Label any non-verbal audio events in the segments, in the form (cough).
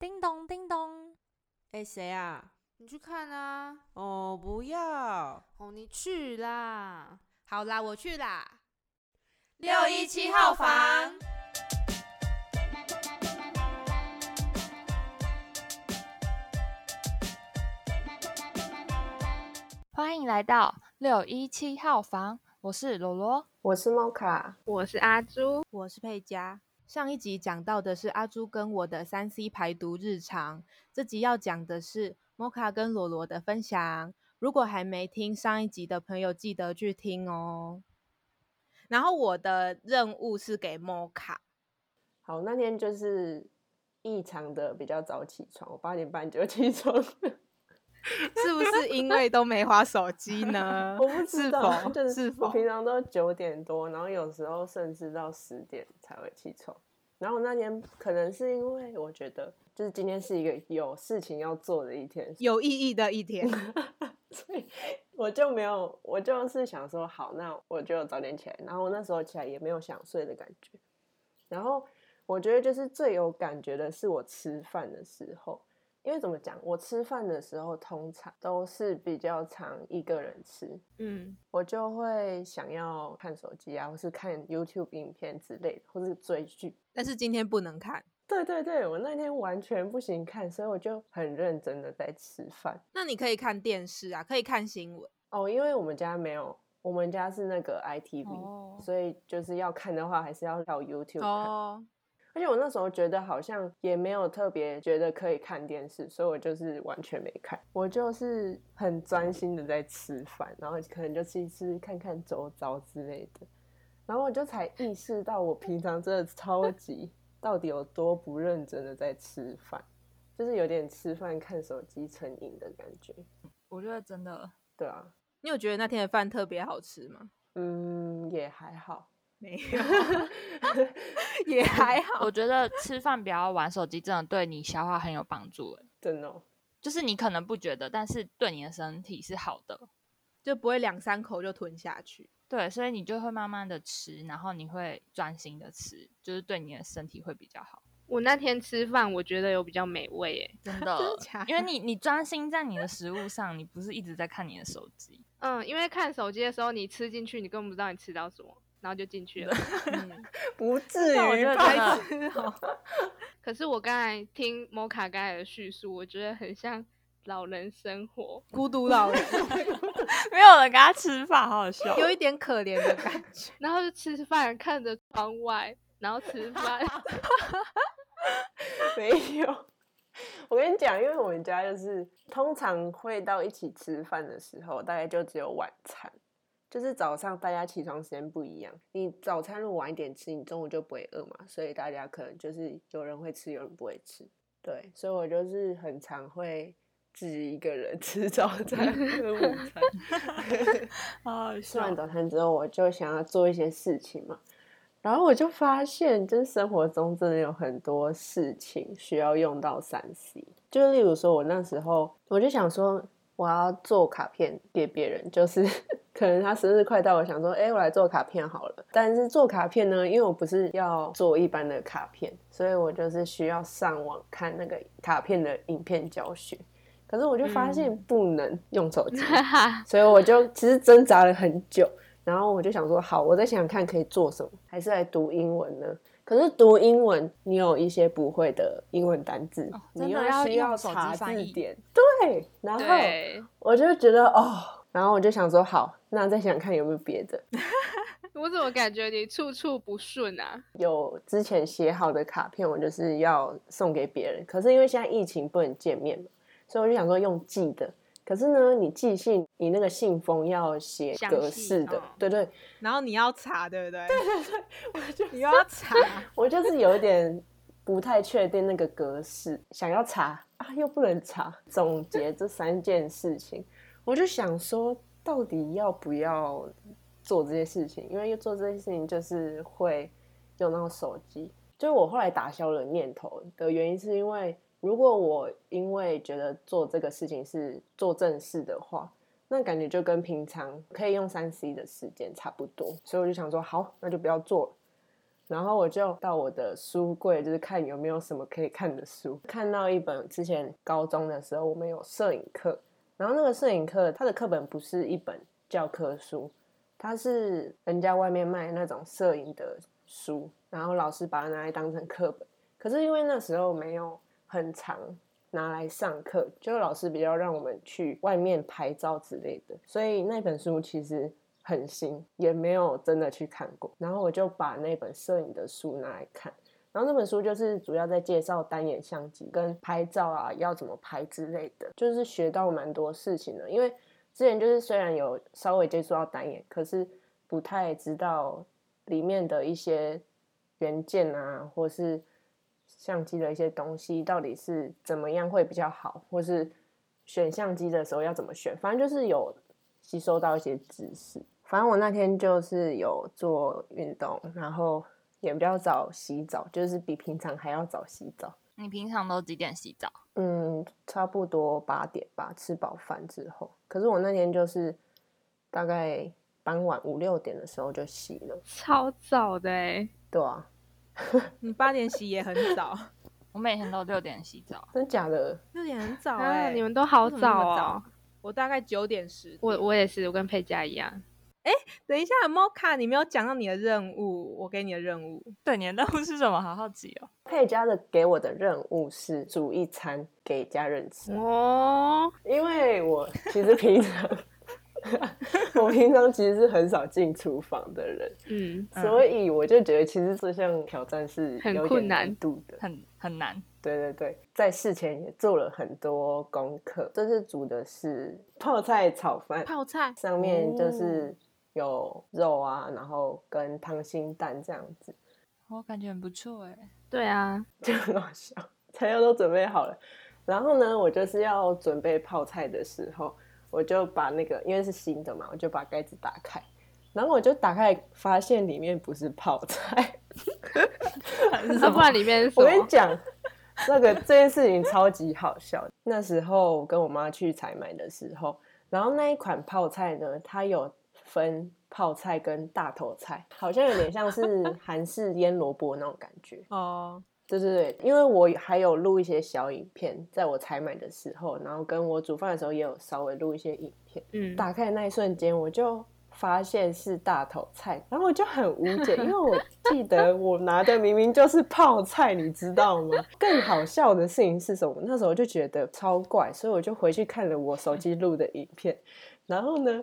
叮咚叮咚，哎，谁啊？你去看啊！哦，不要！哦，你去啦！好啦，我去啦。六一七号房，欢迎来到六一七号房，我是罗罗，我是猫卡，我是阿朱，我是佩佳。上一集讲到的是阿朱跟我的三 C 排毒日常，这集要讲的是 Moka 跟罗罗的分享。如果还没听上一集的朋友，记得去听哦。然后我的任务是给 Moka。好，那天就是异常的比较早起床，我八点半就起床。(laughs) 是不是因为都没划手机呢？(laughs) 我不知道，(laughs) 就是我平常都九点多，然后有时候甚至到十点才会起床。然后那天可能是因为我觉得，就是今天是一个有事情要做的一天，有意义的一天，所以我就没有，我就是想说，好，那我就早点起来。然后那时候起来也没有想睡的感觉。然后我觉得就是最有感觉的是我吃饭的时候。因为怎么讲，我吃饭的时候通常都是比较常一个人吃，嗯，我就会想要看手机啊，或是看 YouTube 影片之类的，或是追剧。但是今天不能看。对对对，我那天完全不行看，所以我就很认真的在吃饭。那你可以看电视啊，可以看新闻哦，因为我们家没有，我们家是那个 ITV，所以就是要看的话，还是要到 YouTube 看。而且我那时候觉得好像也没有特别觉得可以看电视，所以我就是完全没看，我就是很专心的在吃饭，然后可能就吃一吃看看周遭之类的，然后我就才意识到我平常真的超级到底有多不认真的在吃饭，就是有点吃饭看手机成瘾的感觉。我觉得真的，对啊，你有觉得那天的饭特别好吃吗？嗯，也还好。没 (laughs) 有，(laughs) 也还好。我觉得吃饭不要玩手机，真的对你消化很有帮助。哎，真的，就是你可能不觉得，但是对你的身体是好的，就不会两三口就吞下去。对，所以你就会慢慢的吃，然后你会专心的吃，就是对你的身体会比较好。我那天吃饭，我觉得有比较美味，哎，真的，(laughs) 因为你你专心在你的食物上，你不是一直在看你的手机。嗯，因为看手机的时候，你吃进去，你根本不知道你吃到什么。然后就进去了，(laughs) 不至于吧？(laughs) 可是我刚才听摩卡刚才的叙述，我觉得很像老人生活，孤独老人，(laughs) 没有人跟他吃饭，好好笑，有一点可怜的感觉。然后就吃饭，看着窗外，然后吃饭。没有，我跟你讲，因为我们家就是通常会到一起吃饭的时候，大概就只有晚餐。就是早上大家起床时间不一样，你早餐如果晚一点吃，你中午就不会饿嘛，所以大家可能就是有人会吃，有人不会吃。对，所以我就是很常会自己一个人 (laughs) 吃早餐和午餐。(laughs) 啊，吃完早餐之后，我就想要做一些事情嘛，然后我就发现，就是生活中真的有很多事情需要用到三 C，就例如说，我那时候我就想说。我要做卡片给别人，就是可能他生日快到，我想说，哎，我来做卡片好了。但是做卡片呢，因为我不是要做一般的卡片，所以我就是需要上网看那个卡片的影片教学。可是我就发现不能用手机，(laughs) 所以我就其实挣扎了很久。然后我就想说，好，我再想想看可以做什么，还是来读英文呢？可是读英文，你有一些不会的英文单字，你又需要查字典。对，然后我就觉得哦，然后我就想说，好，那再想看有没有别的。(laughs) 我怎么感觉你处处不顺啊？有之前写好的卡片，我就是要送给别人，可是因为现在疫情不能见面嘛，所以我就想说用寄的。可是呢，你寄信，你那个信封要写格式的，对对，然后你要查，对不对？(laughs) 对对对，我就你要查，(laughs) 我就是有一点不太确定那个格式，想要查啊，又不能查。总结这三件事情，我就想说，到底要不要做这些事情？因为做这些事情就是会用到手机。就是我后来打消了念头的原因，是因为。如果我因为觉得做这个事情是做正事的话，那感觉就跟平常可以用三 C 的时间差不多，所以我就想说，好，那就不要做了。然后我就到我的书柜，就是看有没有什么可以看的书。看到一本之前高中的时候我们有摄影课，然后那个摄影课它的课本不是一本教科书，它是人家外面卖那种摄影的书，然后老师把它拿来当成课本。可是因为那时候没有很长拿来上课，就老师比较让我们去外面拍照之类的，所以那本书其实很新，也没有真的去看过。然后我就把那本摄影的书拿来看，然后那本书就是主要在介绍单眼相机跟拍照啊要怎么拍之类的，就是学到蛮多事情的。因为之前就是虽然有稍微接触到单眼，可是不太知道里面的一些元件啊，或是相机的一些东西到底是怎么样会比较好，或是选相机的时候要怎么选，反正就是有吸收到一些知识。反正我那天就是有做运动，然后也比较早洗澡，就是比平常还要早洗澡。你平常都几点洗澡？嗯，差不多八点吧，吃饱饭之后。可是我那天就是大概傍晚五六点的时候就洗了，超早的哎，对啊，(laughs) 你八点洗也很早，(laughs) 我每天都六点洗澡。真假的？六点很早啊，哎、你们都好早哦。我大概九点十。我我也是，我跟佩佳一样。等一下，Moka，你没有讲到你的任务，我给你的任务。对，你的任务是什么？好好奇哦。佩佳的给我的任务是煮一餐给家人吃，哦，因为我其实平常 (laughs) 我平常其实是很少进厨房的人，嗯，嗯所以我就觉得其实这项挑战是很有点困难难度的。很很难。对对对，在事前也做了很多功课。这次煮的是泡菜炒饭，泡菜上面就哦是有肉啊，然后跟溏心蛋这样子，我感觉很不错哎。对啊，就很好笑。材料都准备好了，然后呢，我就是要准备泡菜的时候，我就把那个因为是新的嘛，我就把盖子打开，然后我就打开发现里面不是泡菜。那不然里面是什 (laughs) 我跟你么？讲，那个这件事情超级好笑。那时候我跟我妈去采买的时候，然后那一款泡菜呢，它有分泡菜跟大头菜，好像有点像是 (laughs) 韩式腌萝卜那种感觉。哦，对对对，因为我还有录一些小影片，在我采买的时候，然后跟我煮饭的时候也有稍微录一些影片。嗯，打开的那一瞬间，我就发现是大头菜，然后我就很无解，因为我 (laughs) 记得我拿的明明就是泡菜，你知道吗？更好笑的事情是什么？那时候我就觉得超怪，所以我就回去看了我手机录的影片，然后呢，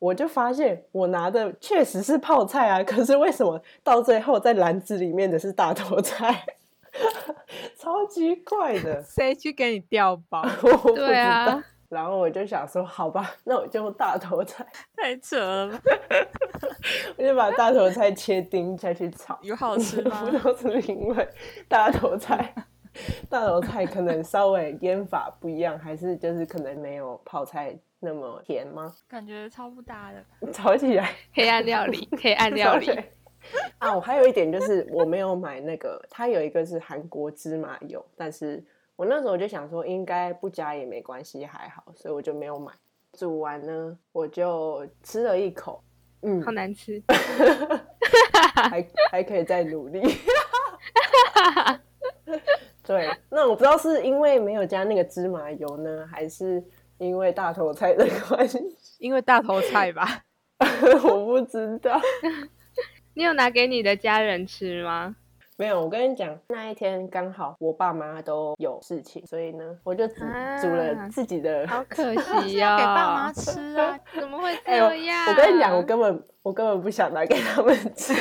我就发现我拿的确实是泡菜啊，可是为什么到最后在篮子里面的是大头菜？(laughs) 超级怪的，(laughs) 谁去给你调包？(laughs) 我不知对啊道。然后我就想说，好吧，那我就用大头菜。太扯了吧？我就把大头菜切丁下去炒，有好吃吗不知道是不是因为大头菜，(laughs) 大头菜可能稍微腌法不一样，还是就是可能没有泡菜那么甜吗？感觉超不搭的。(laughs) 炒起来 (laughs) 黑暗料理，黑暗料理啊！我还有一点就是我没有买那个，它有一个是韩国芝麻油，但是我那时候就想说应该不加也没关系，还好，所以我就没有买。煮完呢，我就吃了一口，嗯好，难吃。还还可以再努力。对，那我不知道是因为没有加那个芝麻油呢，还是因为大头菜的关系，因为大头菜吧。(laughs) 我不知道。(laughs) 你有拿给你的家人吃吗？没有，我跟你讲，那一天刚好我爸妈都有事情，所以呢，我就只煮了自己的。好可 (laughs) 惜呀哦，给爸妈吃啊！(laughs) 怎么会这样？我跟你讲，我根本我根本不想拿给他们吃，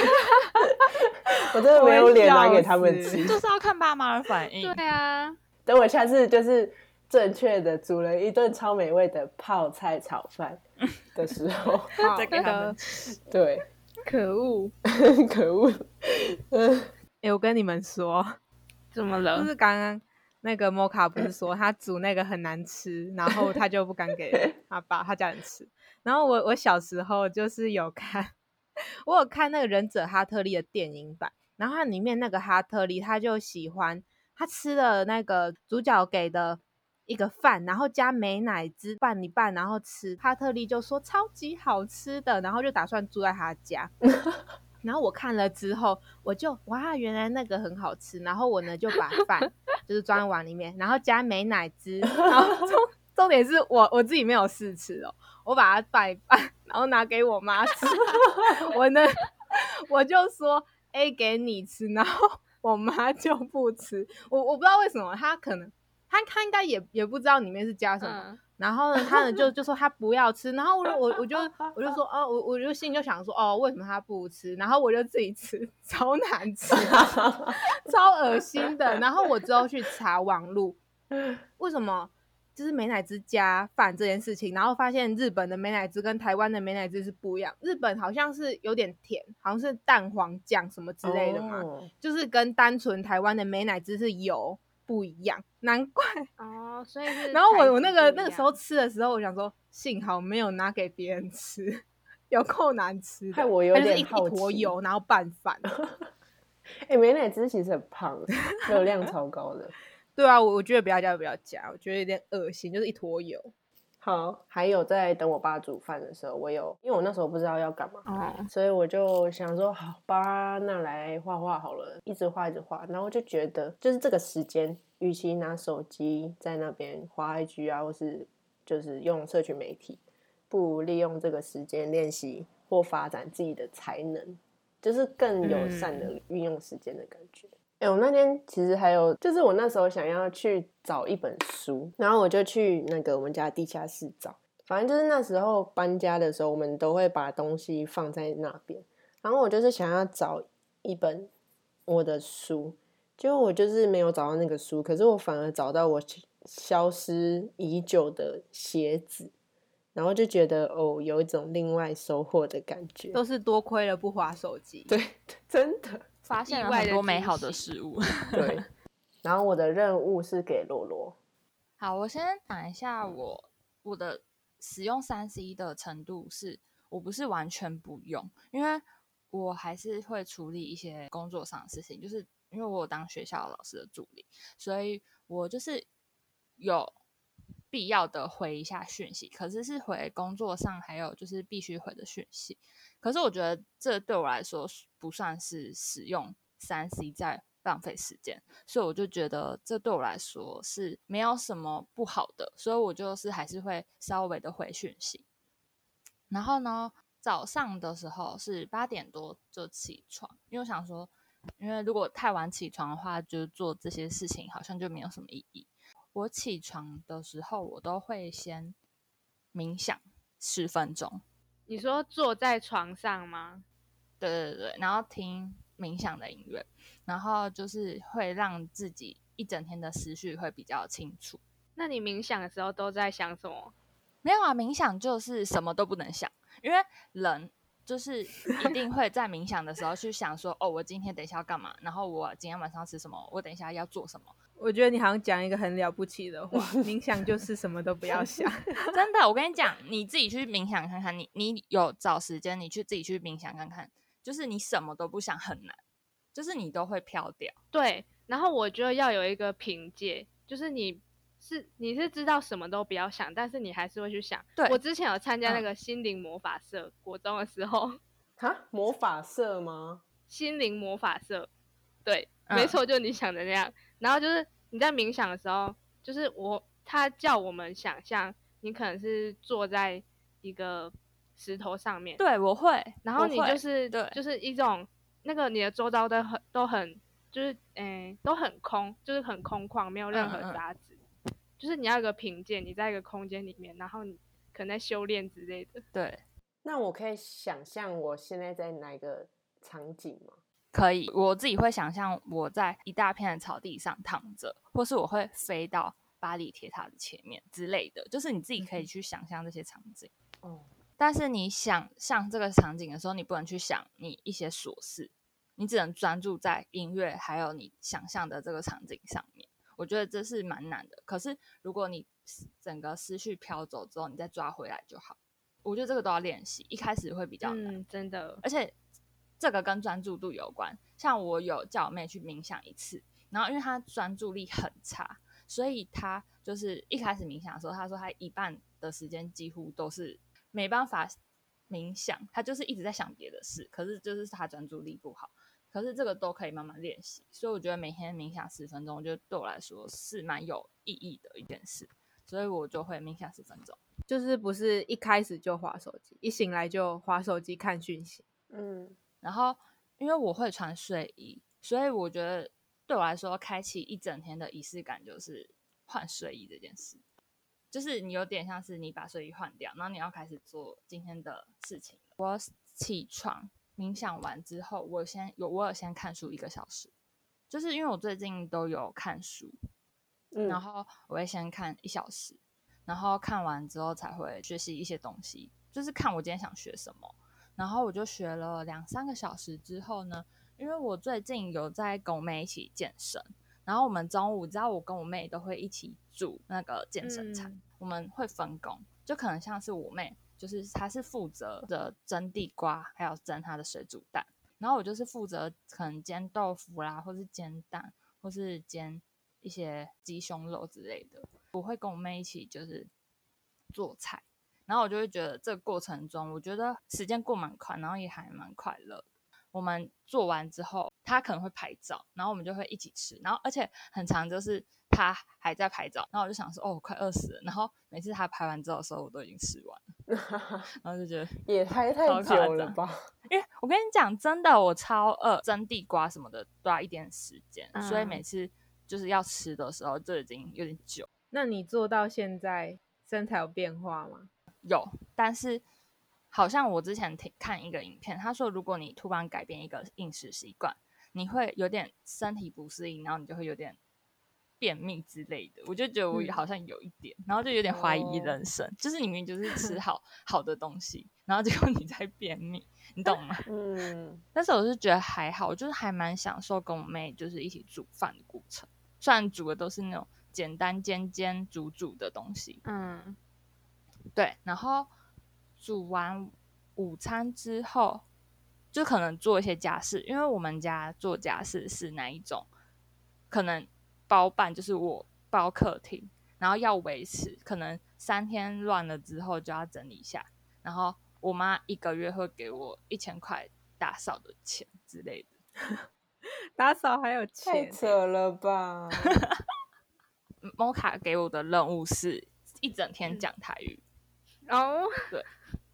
(laughs) 我真的没有脸拿给他们吃。就是要看爸妈的反应。对啊，等我下次就是正确的煮了一顿超美味的泡菜炒饭的时候，再给他们吃对，可恶，可恶，嗯，哎、我跟你们说，就 (laughs) 怎么了？就是刚刚那个摩卡不是说他煮那个很难吃，然后他就不敢给 (laughs) 他爸他家人吃。然后我我小时候就是有看，(laughs) 我有看那个忍者哈特利的电影版，然后它里面那个哈特利他就喜欢他吃了那个主角给的一个饭，然后加美乃滋拌一拌，然后吃。哈特利就说超级好吃的，然后就打算住在他家。然后我看了之后，我就哇，原来那个很好吃。然后我呢就把 (laughs) 饭就是装在碗里面，然后加美乃滋。(laughs) 然后重重点是我我自己没有试吃哦，我把它拌一拌，然后拿给我妈吃。(laughs) 我呢我就说 A 给你吃，然后我妈就不吃。我我不知道为什么，她可能她她应该也也不知道里面是加什么。嗯，然后呢，他呢就 (laughs) 就说他不要吃，然后我就我我就我就说 (laughs) 哦，我我就心里就想说哦，为什么他不吃？然后我就自己吃，超难吃，(laughs) 超恶心的。然后我之后去查网路，为什么就是美乃滋加饭这件事情，然后发现日本的美乃滋跟台湾的美乃滋是不一样，日本好像是有点甜，好像是蛋黄酱什么之类的嘛，哦就是跟单纯台湾的美乃滋是油不一样，难怪。哦，所以是。然后我我那个那个时候，吃的时候，我想说，幸好没有拿给别人吃，(laughs) 有够难吃的，害我有点好奇坨油，然后拌饭。(laughs) 哎、美乃滋其实很胖，热量超高的。(laughs) 对啊，我我觉得不要加，不要加，我觉得有点恶心，就是一坨油。好，还有在等我爸煮饭的时候，我有，因为我那时候不知道要干嘛，哦，所以我就想说，好吧，那来画画好了，一直画一直画，然后就觉得，就是这个时间，与其拿手机在那边滑 IG 啊，或是就是用社群媒体，不如利用这个时间练习或发展自己的才能，就是更友善的运用时间的感觉。哎、我那天其实还有，就是我那时候想要去找一本书，然后我就去那个我们家地下室找。反正就是那时候搬家的时候，我们都会把东西放在那边。然后我就是想要找一本我的书，结果我就是没有找到那个书，可是我反而找到我消失已久的鞋子，然后就觉得哦，有一种另外收获的感觉。都是多亏了不滑手机。对，(laughs) 真的发现了很多美好的事物。(laughs) 对。(laughs) 然后我的任务是给罗罗，好，我先讲一下我我的使用三 C 的程度是，我不是完全不用，因为我还是会处理一些工作上的事情，就是因为我有当学校老师的助理，所以我就是有必要的回一下讯息，可是是回工作上还有就是必须回的讯息。可是我觉得这对我来说不算是使用三 C 在浪费时间，所以我就觉得这对我来说是没有什么不好的，所以我就是还是会稍微的回讯息。然后呢，早上的时候是八点多就起床，因为我想说，因为如果太晚起床的话，就做这些事情好像就没有什么意义。我起床的时候，我都会先冥想十分钟，你说坐在床上吗？对对对，然后听冥想的音乐，然后就是会让自己一整天的思绪会比较清楚。那你冥想的时候都在想什么？没有啊，冥想就是什么都不能想，因为人就是一定会在冥想的时候去想说，哦，我今天等一下要干嘛，然后我今天晚上吃什么，我等一下要做什么。我觉得你好像讲一个很了不起的话，(laughs) 冥想就是什么都不要想。(laughs) 真的，我跟你讲，你自己去冥想看看，你你有找时间，你去自己去冥想看看，就是你什么都不想很难，就是你都会飘掉。对，然后我觉得要有一个凭借，就是你是你是知道什么都不要想，但是你还是会去想。对我之前有参加那嗯个心灵魔法社，国中的时候，(laughs) 哈，魔法社吗？心灵魔法社，对，没嗯错，就你想的那样。然后就是你在冥想的时候，就是我他叫我们想象，你可能是坐在一个石头上面，对，我会，然后你就是对就是一种那个你的周遭都很都很就是诶、都很空，就是很空旷，没有任何嗯嗯嗯杂质，就是你要有个凭借，你在一个空间里面，然后你可能在修炼之类的。对，那我可以想象我现在在哪一个场景吗？可以，我自己会想象我在一大片的草地上躺着，或是我会飞到巴黎铁塔的前面之类的，就是你自己可以去想象这些场景。哦，但是你想象这个场景的时候，你不能去想你一些琐事，你只能专注在音乐还有你想象的这个场景上面。我觉得这是蛮难的。可是如果你整个思绪飘走之后，你再抓回来就好。我觉得这个都要练习，一开始会比较难。嗯，真的，而且这个跟专注度有关。像我有叫我妹去冥想一次，然后因为她专注力很差，所以她就是一开始冥想的时候，她说她一半的时间几乎都是没办法冥想，她就是一直在想别的事，可是就是她专注力不好。可是这个都可以慢慢练习，所以我觉得每天冥想十分钟，就对我来说是蛮有意义的一件事，所以我就会冥想十分钟。就是不是一开始就划手机，一醒来就划手机看讯息。嗯，然后因为我会穿睡衣，所以我觉得对我来说，开启一整天的仪式感就是换睡衣这件事，就是你有点像是你把睡衣换掉，然后你要开始做今天的事情了。我起床冥想完之后，我先有我有先看书一个小时，就是因为我最近都有看书，嗯然后我会先看一小时，然后看完之后才会学习一些东西，就是看我今天想学什么。然后我就学了两三个小时之后呢，因为我最近有在跟我妹一起健身，然后我们中午，只要我跟我妹都会一起煮那个健身餐，嗯我们会分工，就可能像是我妹，就是她是负责的蒸地瓜，还有蒸她的水煮蛋，然后我就是负责可能煎豆腐啦，或是煎蛋，或是煎一些鸡胸肉之类的。我会跟我妹一起就是做菜，然后我就会觉得这个过程中，我觉得时间过蛮快，然后也还蛮快乐。我们做完之后，他可能会拍照，然后我们就会一起吃，然后而且很长就是他还在拍照，然后我就想说，哦，我快饿死了。然后每次他拍完照的时候，我都已经吃完了，(laughs) 然后就觉得 (laughs) 也拍太久了吧？因为我跟你讲，真的，我超饿，蒸地瓜什么的都要一点时间，所以嗯每次就是要吃的时候就已经有点久。那你做到现在身材有变化吗？有，但是好像我之前听看一个影片，他说如果你突然改变一个饮食习惯，你会有点身体不适应，然后你就会有点便秘之类的。我就觉得我嗯。好像有一点，然后就有点怀疑哦。人生，就是你明明就是吃 (laughs) 好好的东西，然后结果你在便秘，你懂吗？嗯，但是我是觉得还好，我就是还蛮享受跟我妹就是一起煮饭的过程，虽然煮的都是那种简单煎煎煮煮的东西，嗯，对，然后煮完午餐之后，就可能做一些家事，因为我们家做家事是哪一种，可能包办就是我包客厅，然后要维持，可能三天乱了之后就要整理一下，然后我妈一个月会给我一千块打扫的钱之类的。(laughs) 打扫还有钱太钱，扯了吧？(laughs) (laughs) 摩卡给我的任务是一整天嗯讲台语，哦，对。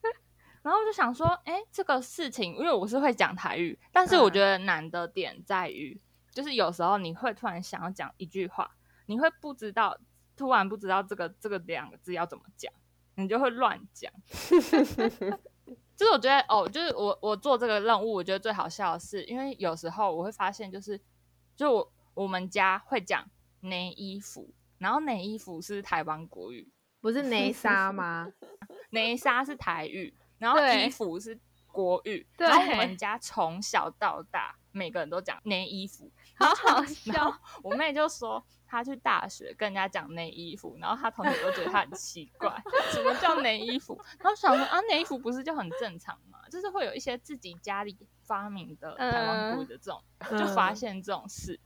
(laughs) 然后我就想说，哎，这个事情，因为我是会讲台语，但是我觉得难的点在于，就是有时候你会突然想要讲一句话，你会不知道，突然不知道这个这个两个字要怎么讲，你就会乱讲。(laughs) 就是我觉得哦，就是我我做这个任务，我觉得最好笑的是，因为有时候我会发现，就是就我我们家会讲内衣服，然后内衣服是台湾国语，不是 (laughs) 内莎吗？(laughs) 内纱是台语，然后对衣服是国语，对然后我们家从小到大每个人都讲内衣服，好好然笑后。我妹就说她去大学跟人家讲内衣服，然后她同学都觉得她很奇怪，(laughs) 什么叫内衣服？然后想说啊，内衣服不是就很正常吗？就是会有一些自己家里发明的台湾国语的这种，就发嗯现这种事。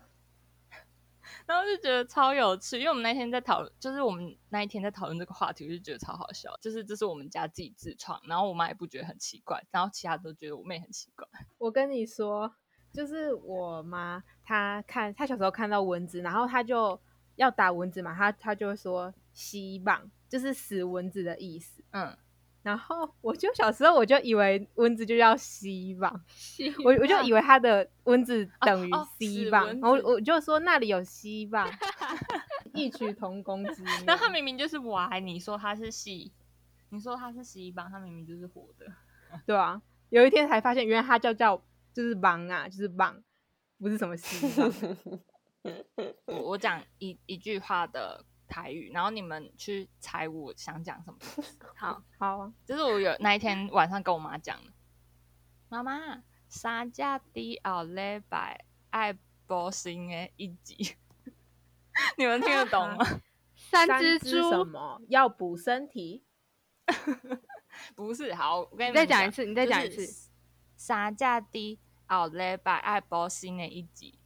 然后就觉得超有趣，因为我们那天在讨论，就是我们那一天在讨论这个话题，我就觉得超好笑。就是这是我们家自己自创，然后我妈也不觉得很奇怪，然后其他都觉得我妹很奇怪。(laughs) 我跟你说，就是我妈，她看她小时候看到蚊子，然后她就要打蚊子嘛，她她就会说“吸棒”，就是死蚊子的意思。嗯，然后我就小时候我就以为蚊子就叫吸棒，(laughs) 我我就以为它的蚊子等于哦吸棒，死蚊然后我就说那里有吸棒，(laughs) 异曲同工之 (laughs) 妙。那它明明就是歪，你说它是细，你说它是西帮，她明明就是活的。对啊，有一天才发现原来它叫叫就是棒啊，就是棒，不是什么吸棒。我我讲一一句话的台语，然后你们去猜我想讲什么。(laughs) 好，好啊，就是我有那一天晚上跟我妈讲的，妈妈，三只猪后礼拜爱播新的一集，(laughs) 你们听得懂吗？三 (laughs) 三只猪什，么要补身体？不是，好，我跟你你再们讲一次你再讲一次。三只猪后礼拜爱播新的一集，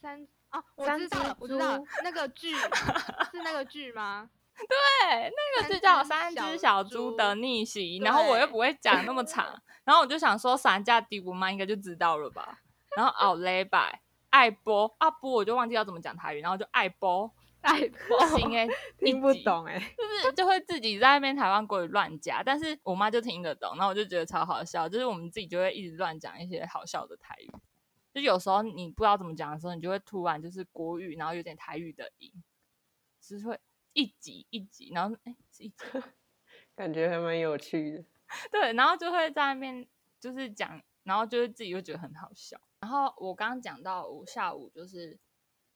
三哦，我知道了，我知道那个剧 (laughs) 是那个剧吗？(laughs) 对，那个就叫三三只只小小猪猪的逆袭，然后我又不会讲那么长，(laughs) 然后我就想说散架迪我妈应该就知道了吧。然后奥雷拜爱波啊波，我就忘记要怎么讲台语，然后就爱波爱不行哎，听不懂哎、就是就会自己在那边台湾国语乱加，但是我妈就听得懂，然后我就觉得超好笑，就是我们自己就会一直乱讲一些好笑的台语，就有时候你不知道怎么讲的时候，你就会突然就是国语，然后有点台语的音，就是会一集一集，然后哎是一集，(laughs) 感觉还蛮有趣的。(laughs) 对，然后就会在那边就是讲，然后就是自己就觉得很好笑。然后我刚刚讲到我下午就是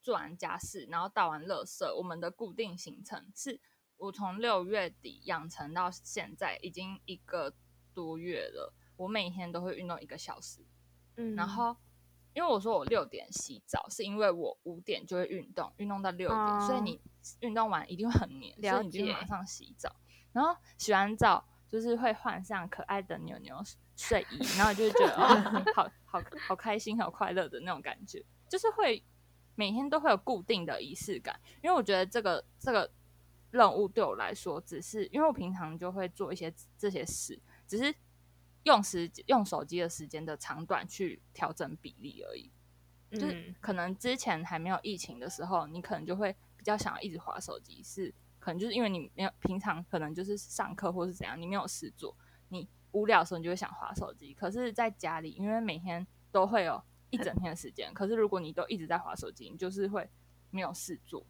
做完家事，然后倒完垃圾，我们的固定行程是我从六月底养成到现在已经一个多月了，我每天都会运动一个小时。嗯然后因为我说我六点洗澡，是因为我五点就会运动，运动到六点，所以哦你运动完一定会很黏，所了以你就会马上洗澡。然后洗完澡就是会换上可爱的牛牛睡衣，然后就会觉得哦，好 (laughs) 好好开心、好快乐的那种感觉，就是会每天都会有固定的仪式感。因为我觉得这个这个任务对我来说，只是因为我平常就会做一些这些事，只是用时用手机的时间的长短去调整比例而已。就是嗯可能之前还没有疫情的时候，你可能就会比较想要一直划手机，是可能就是因为你没有平常可能就是上课或是怎样，你没有事做，你无聊的时候你就会想划手机。可是在家里，因为每天都会有一整天的时间，可是如果你都一直在划手机，你就是会没有事做，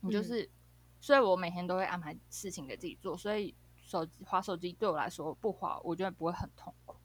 你就嗯是，所以我每天都会安排事情给自己做，所以手机划手机对我来说不划，我觉得不会很痛苦。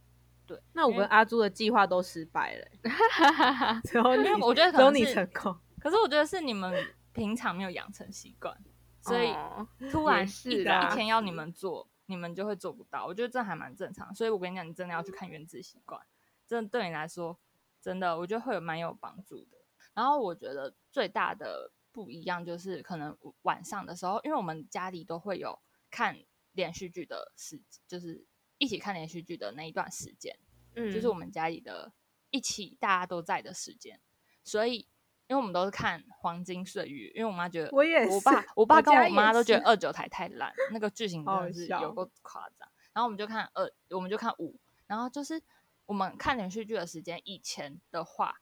对，那我跟阿朱的计划都失败了欸、(laughs) 只有你，因为我觉得可只有你成功。可是我觉得是你们平常没有养成习惯，所以哦突然也一天要你们做，你们就会做不到。我觉得这还蛮正常。所以我跟你讲，你真的要去看《原子习惯》，真的对你来说，真的我觉得会有蛮有帮助的。然后我觉得最大的不一样就是，可能晚上的时候，因为我们家里都会有看连续剧的时，就是一起看连续剧的那一段时间。嗯，就是我们家里的一起大家都在的时间，所以因为我们都是看黄金岁月，因为我妈觉得我也我爸我爸跟我妈都觉得二九台太烂，那个剧情真的是有够夸张。然后我们就看二，我们就看五，然后就是我们看连续剧的时间，以前的话，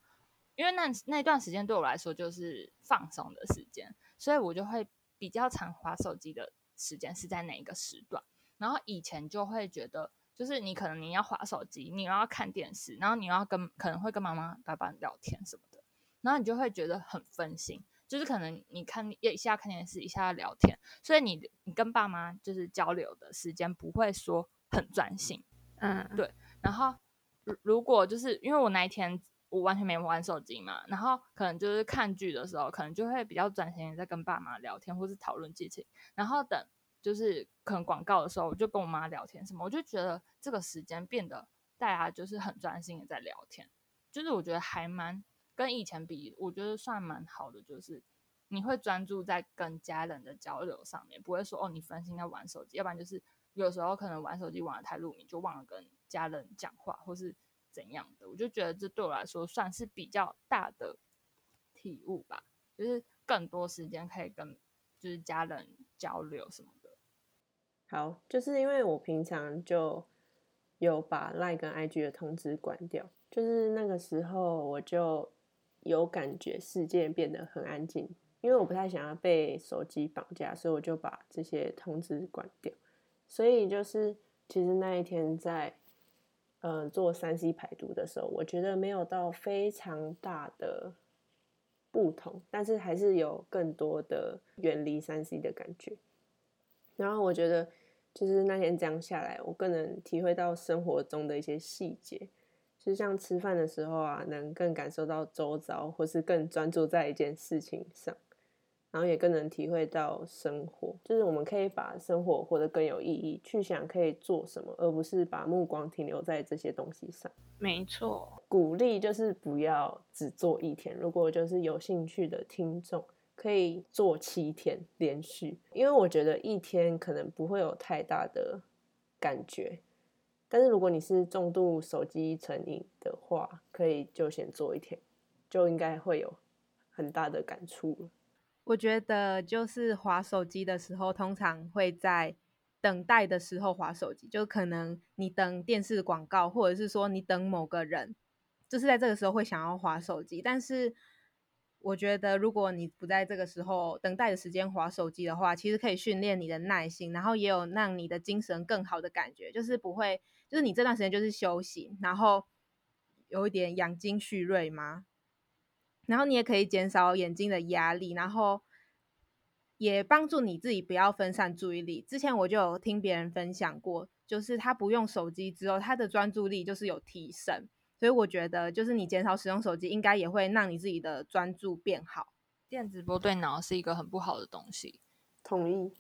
因为那那段时间对我来说就是放松的时间，所以我就会比较常划手机的时间是在哪一个时段。然后以前就会觉得，就是你可能你要划手机，你又要看电视，然后你又要跟可能会跟妈妈、爸爸聊天什么的，然后你就会觉得很分心。就是可能你看一下看电视，一下聊天，所以你你跟爸妈就是交流的时间不会说很专心。嗯对然后如如果就是因为我那一天我完全没玩手机嘛，然后可能就是看剧的时候，可能就会比较专心在跟爸妈聊天或是讨论剧情，然后等就是可能广告的时候，我就跟我妈聊天什么，我就觉得这个时间变得大家就是很专心的在聊天，就是我觉得还蛮跟以前比，我觉得算蛮好的，就是你会专注在跟家人的交流上面，不会说哦你分心在玩手机，要不然就是有时候可能玩手机玩的太入迷，就忘了跟家人讲话或是怎样的。我就觉得这对我来说算是比较大的体悟吧，就是更多时间可以跟就是家人交流什么的。好，就是因为我平常就有把 Line 跟 IG 的通知关掉，就是那个时候我就有感觉世界变得很安静，因为我不太想要被手机绑架，所以我就把这些通知关掉。所以就是其实那一天在呃做三 C 排毒的时候，我觉得没有到非常大的不同，但是还是有更多的远离三 C 的感觉。然后我觉得，就是那天这样下来，我更能体会到生活中的一些细节，就像吃饭的时候啊，能更感受到周遭，或是更专注在一件事情上，然后也更能体会到生活，就是我们可以把生活活得更有意义，去想可以做什么，而不是把目光停留在这些东西上。没错，鼓励就是不要只做一天，如果就是有兴趣的听众。可以做七天连续，因为我觉得一天可能不会有太大的感觉，但是如果你是重度手机成瘾的话，可以就先做一天，就应该会有很大的感触了。我觉得就是划手机的时候，通常会在等待的时候划手机，就可能你等电视广告，或者是说你等某个人，就是在这个时候会想要划手机。但是我觉得，如果你不在这个时候等待的时间划手机的话，其实可以训练你的耐心，然后也有让你的精神更好的感觉，就是不会，就是你这段时间就是休息，然后有一点养精蓄锐嘛。然后你也可以减少眼睛的压力，然后也帮助你自己不要分散注意力。之前我就有听别人分享过，就是他不用手机之后，他的专注力就是有提升。所以我觉得，就是你减少使用手机，应该也会让你自己的专注变好。电子波对脑是一个很不好的东西，同意。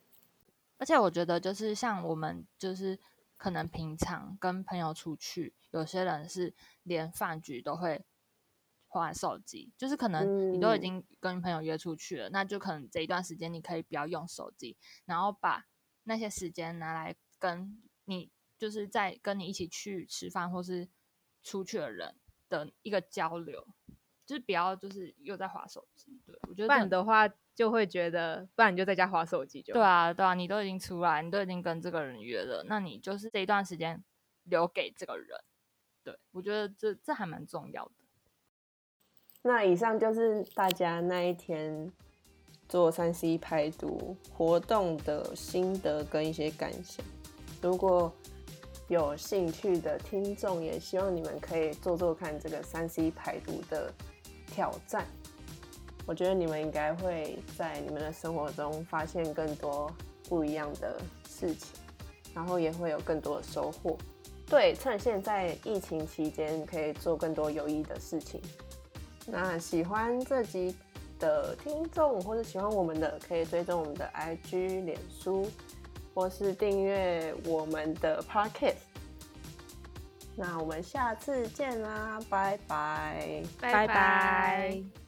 而且我觉得，就是像我们，就是可能平常跟朋友出去，有些人是连饭局都会玩手机，就是可能你都已经跟朋友约出去了，那就可能这一段时间你可以不要用手机，然后把那些时间拿来跟你，就是在跟你一起去吃饭或是。出去的人的一个交流，就是不要就是又在划手机。对我觉得不然的话就会觉得，不然你就在家划手机就。对啊，对啊，你都已经出来，你都已经跟这个人约了，那你就是这一段时间留给这个人。对我觉得这这还蛮重要的。那以上就是大家那一天做三 C 排毒活动的心得跟一些感想。如果有兴趣的听众，也希望你们可以做做看这个三 C 排毒的挑战。我觉得你们应该会在你们的生活中发现更多不一样的事情，然后也会有更多的收获。对，趁现在疫情期间，可以做更多有益的事情。那喜欢这集的听众，或者喜欢我们的，可以追踪我们的 IG、脸书。或是订阅我们的 podcast，那我们下次见啦，拜拜，拜拜。